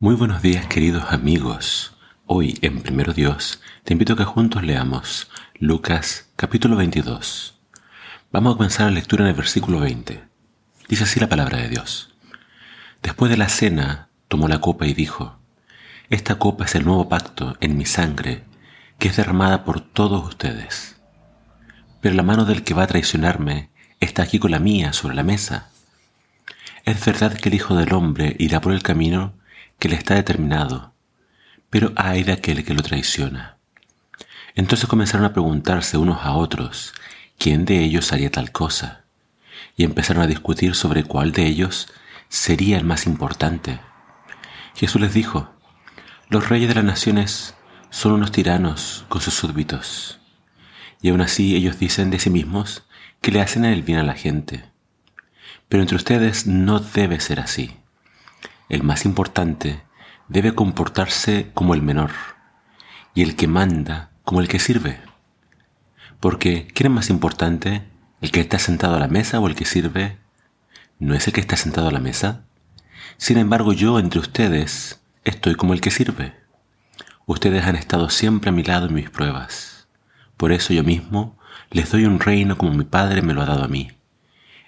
Muy buenos días queridos amigos. Hoy en Primero Dios te invito a que juntos leamos Lucas capítulo 22. Vamos a comenzar la lectura en el versículo 20. Dice así la palabra de Dios. Después de la cena tomó la copa y dijo, Esta copa es el nuevo pacto en mi sangre que es derramada por todos ustedes. Pero la mano del que va a traicionarme está aquí con la mía sobre la mesa. Es verdad que el Hijo del Hombre irá por el camino que le está determinado, pero hay de aquel que lo traiciona. Entonces comenzaron a preguntarse unos a otros quién de ellos haría tal cosa, y empezaron a discutir sobre cuál de ellos sería el más importante. Jesús les dijo, los reyes de las naciones son unos tiranos con sus súbditos, y aún así ellos dicen de sí mismos que le hacen el bien a la gente. Pero entre ustedes no debe ser así el más importante debe comportarse como el menor y el que manda como el que sirve. Porque, ¿quién es más importante? ¿El que está sentado a la mesa o el que sirve? ¿No es el que está sentado a la mesa? Sin embargo, yo entre ustedes estoy como el que sirve. Ustedes han estado siempre a mi lado en mis pruebas. Por eso yo mismo les doy un reino como mi Padre me lo ha dado a mí.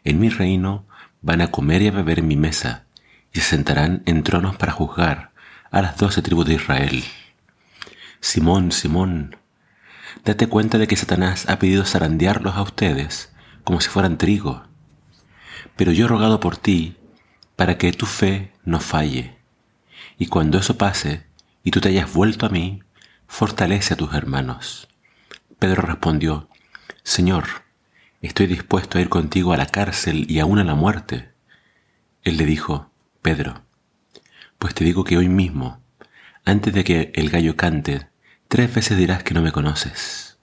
En mi reino van a comer y a beber en mi mesa y se sentarán en tronos para juzgar a las doce tribus de Israel. Simón, Simón, date cuenta de que Satanás ha pedido zarandearlos a ustedes como si fueran trigo. Pero yo he rogado por ti para que tu fe no falle. Y cuando eso pase y tú te hayas vuelto a mí, fortalece a tus hermanos. Pedro respondió, Señor, estoy dispuesto a ir contigo a la cárcel y aún a la muerte. Él le dijo, Pedro, pues te digo que hoy mismo, antes de que el gallo cante, tres veces dirás que no me conoces.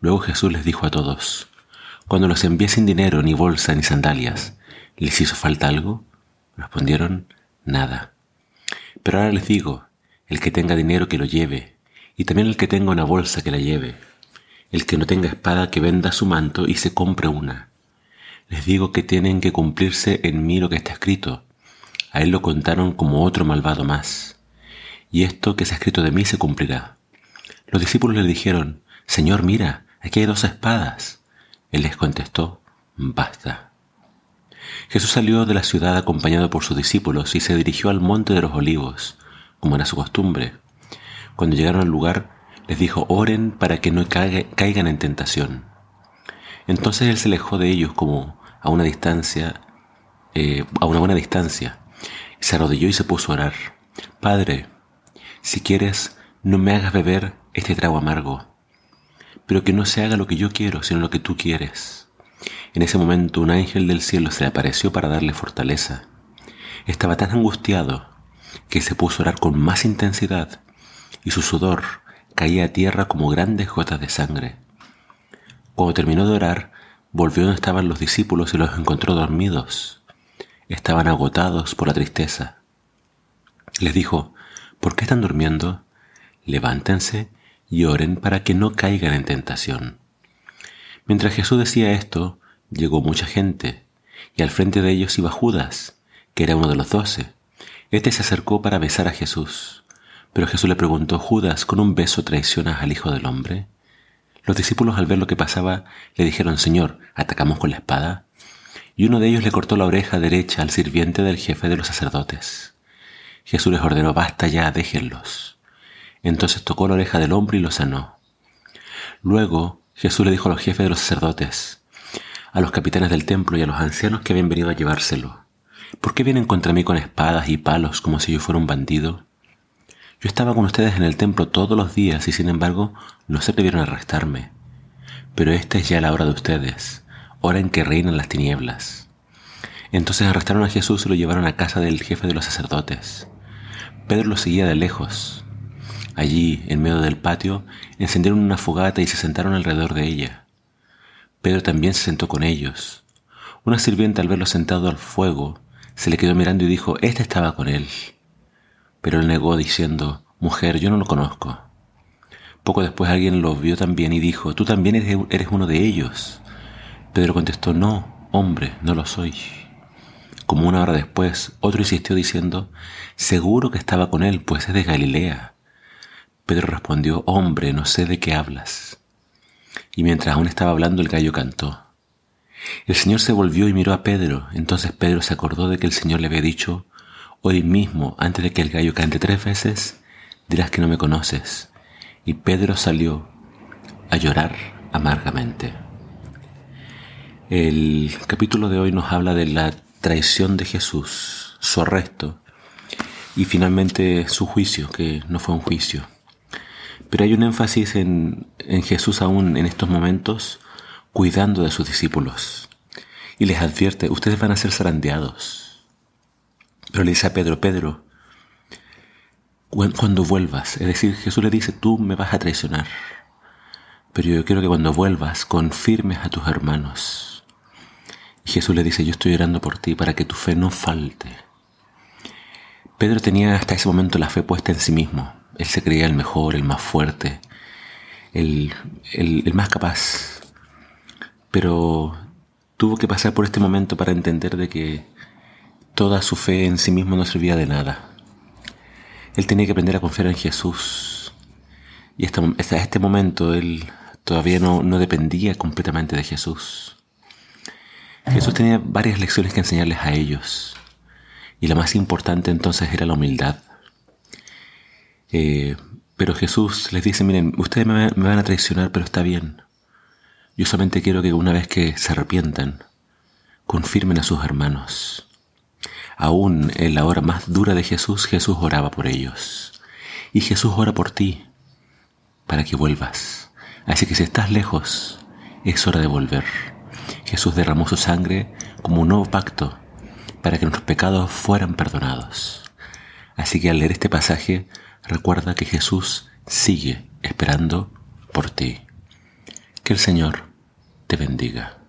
Luego Jesús les dijo a todos, cuando los envié sin dinero, ni bolsa, ni sandalias, ¿les hizo falta algo? Respondieron, nada. Pero ahora les digo, el que tenga dinero que lo lleve, y también el que tenga una bolsa que la lleve. El que no tenga espada que venda su manto y se compre una. Les digo que tienen que cumplirse en mí lo que está escrito a él lo contaron como otro malvado más. Y esto que se ha escrito de mí se cumplirá. Los discípulos le dijeron, Señor, mira, aquí hay dos espadas. Él les contestó, basta. Jesús salió de la ciudad acompañado por sus discípulos y se dirigió al monte de los olivos, como era su costumbre. Cuando llegaron al lugar, les dijo, oren para que no caigan en tentación. Entonces él se alejó de ellos como a una distancia, eh, a una buena distancia, se arrodilló y se puso a orar. Padre, si quieres, no me hagas beber este trago amargo, pero que no se haga lo que yo quiero, sino lo que tú quieres. En ese momento un ángel del cielo se le apareció para darle fortaleza. Estaba tan angustiado que se puso a orar con más intensidad y su sudor caía a tierra como grandes gotas de sangre. Cuando terminó de orar, volvió donde estaban los discípulos y los encontró dormidos estaban agotados por la tristeza. Les dijo, ¿por qué están durmiendo? Levántense y oren para que no caigan en tentación. Mientras Jesús decía esto, llegó mucha gente, y al frente de ellos iba Judas, que era uno de los doce. Este se acercó para besar a Jesús. Pero Jesús le preguntó, Judas, ¿con un beso traicionas al Hijo del Hombre? Los discípulos al ver lo que pasaba le dijeron, Señor, ¿atacamos con la espada? Y uno de ellos le cortó la oreja derecha al sirviente del jefe de los sacerdotes. Jesús les ordenó, basta ya, déjenlos. Entonces tocó la oreja del hombre y lo sanó. Luego Jesús le dijo a los jefes de los sacerdotes, a los capitanes del templo y a los ancianos que habían venido a llevárselo, ¿por qué vienen contra mí con espadas y palos como si yo fuera un bandido? Yo estaba con ustedes en el templo todos los días y sin embargo no se atrevieron a arrestarme. Pero esta es ya la hora de ustedes hora en que reinan las tinieblas. Entonces arrestaron a Jesús y lo llevaron a casa del jefe de los sacerdotes. Pedro lo seguía de lejos. Allí, en medio del patio, encendieron una fogata y se sentaron alrededor de ella. Pedro también se sentó con ellos. Una sirvienta al verlo sentado al fuego, se le quedó mirando y dijo, Este estaba con él. Pero él negó diciendo, Mujer, yo no lo conozco. Poco después alguien lo vio también y dijo, Tú también eres uno de ellos. Pedro contestó, no, hombre, no lo soy. como una hora después, otro insistió diciendo, Seguro que estaba con él, pues es de Galilea. Pedro respondió, Hombre, no sé de qué hablas. Y mientras aún estaba hablando, el gallo cantó. El Señor se volvió y miró a Pedro. Entonces Pedro se acordó de que el Señor le había dicho, Hoy mismo, antes de que el gallo cante tres veces, dirás que no me conoces. Y Pedro salió a llorar amargamente. El capítulo de hoy nos habla de la traición de Jesús, su arresto y finalmente su juicio, que no fue un juicio. Pero hay un énfasis en, Jesús aún en estos momentos cuidando de sus discípulos y les advierte, ustedes van a ser zarandeados. Pero le dice a Pedro, Pedro, cuando vuelvas, es decir, Jesús le dice, tú me vas a traicionar, pero yo quiero que cuando vuelvas confirmes a tus hermanos Jesús le dice, yo estoy orando por ti para que tu fe no falte. Pedro tenía hasta ese momento la fe puesta en sí mismo. Él se creía el mejor, el más fuerte, el, el más capaz. Pero tuvo que pasar por este momento para entender de que toda su fe en sí mismo no servía de nada. Él tenía que aprender a confiar en Jesús. Y hasta, este momento él todavía no, no dependía completamente de Jesús. Jesús tenía varias lecciones que enseñarles a ellos. Y la más importante entonces era la humildad. Eh, pero Jesús les dice, miren, ustedes me, van a traicionar, pero está bien. Yo solamente quiero que una vez que se arrepientan, confirmen a sus hermanos. Aún en la hora más dura de Jesús, Jesús oraba por ellos. Y Jesús ora por ti, para que vuelvas. Así que si estás lejos, es hora de volver. Jesús derramó su sangre como un nuevo pacto para que nuestros pecados fueran perdonados. Así que al leer este pasaje, recuerda que Jesús sigue esperando por ti. Que el Señor te bendiga.